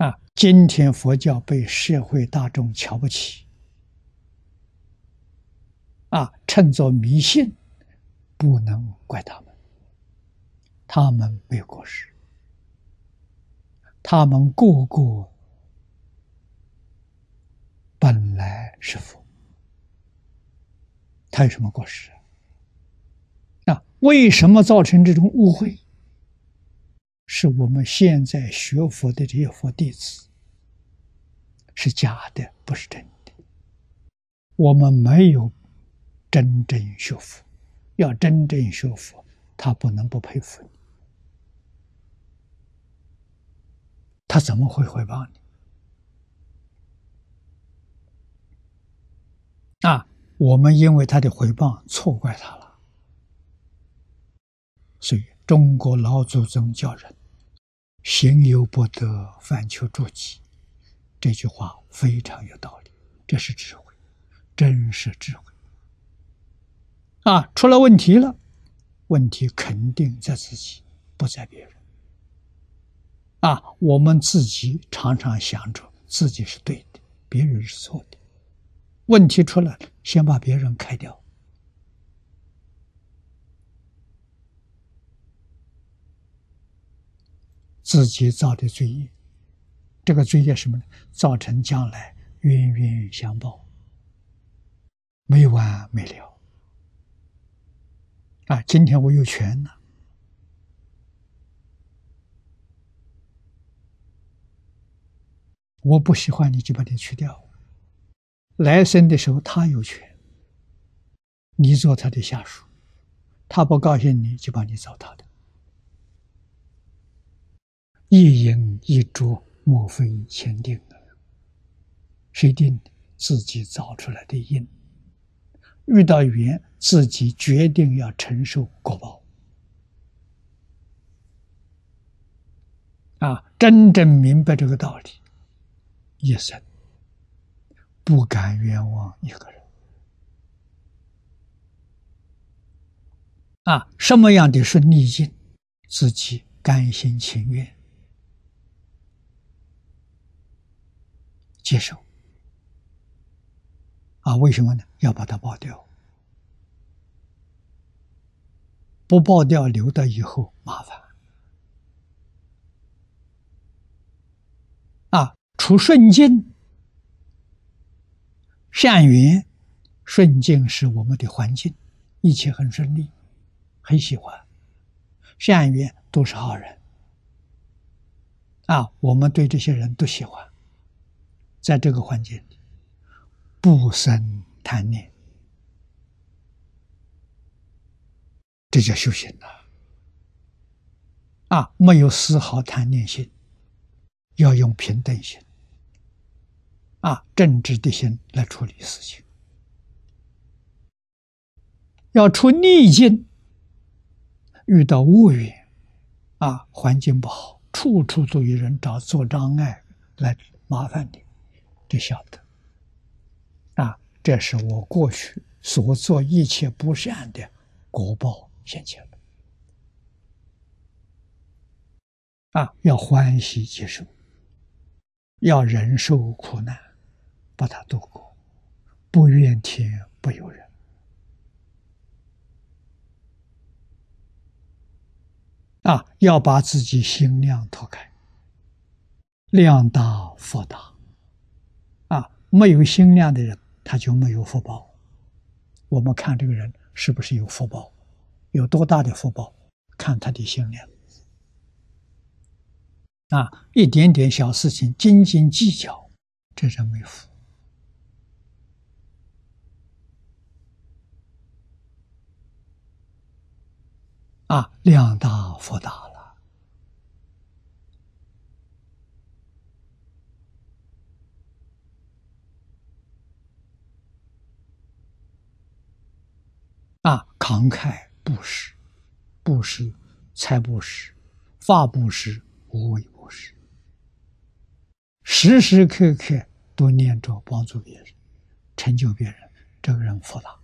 啊，今天佛教被社会大众瞧不起，啊，称作迷信，不能怪他们，他们没有过失，他们个个本来是佛，他有什么过失啊？啊，为什么造成这种误会？是我们现在学佛的这些佛弟子是假的，不是真的。我们没有真正学佛，要真正学佛，他不能不佩服你。他怎么会回报你？啊，我们因为他的回报错怪他了。所以中国老祖宗叫人。行有不得，反求诸己。这句话非常有道理，这是智慧，真是智慧。啊，出了问题了，问题肯定在自己，不在别人。啊，我们自己常常想着自己是对的，别人是错的。问题出来了，先把别人开掉。自己造的罪业，这个罪业什么呢？造成将来冤冤相报，没完没了。啊，今天我有权呢，我不喜欢你就把你去掉。来生的时候他有权，你做他的下属，他不高兴你就把你糟蹋的。一因一啄，莫非前定的？谁定的？自己造出来的因。遇到缘，自己决定要承受果报。啊，真正明白这个道理，一生不敢冤枉一个人。啊，什么样的是逆境，自己甘心情愿。接受啊？为什么呢？要把它爆掉，不爆掉留到以后麻烦啊！出顺境，善缘，顺境是我们的环境，一切很顺利，很喜欢，善缘都是好人啊！我们对这些人都喜欢。在这个环境，不生贪念，这叫修行呐！啊，没有丝毫贪念心，要用平等心、啊正直的心来处理事情。要出逆境，遇到恶缘，啊，环境不好，处处都有人找做障碍来麻烦你。就晓得，啊，这是我过去所做一切不善的果报现前了，啊，要欢喜接受，要忍受苦难，把它度过，不怨天不尤人，啊，要把自己心量拓开，量大福大。没有心量的人，他就没有福报。我们看这个人是不是有福报，有多大的福报，看他的心量。啊，一点点小事情斤斤计较，这人没福。啊，量大福大。啊，常开布施，布施财布施，法布施，无为布施，时时刻刻都念着帮助别人、成就别人，这个人福大。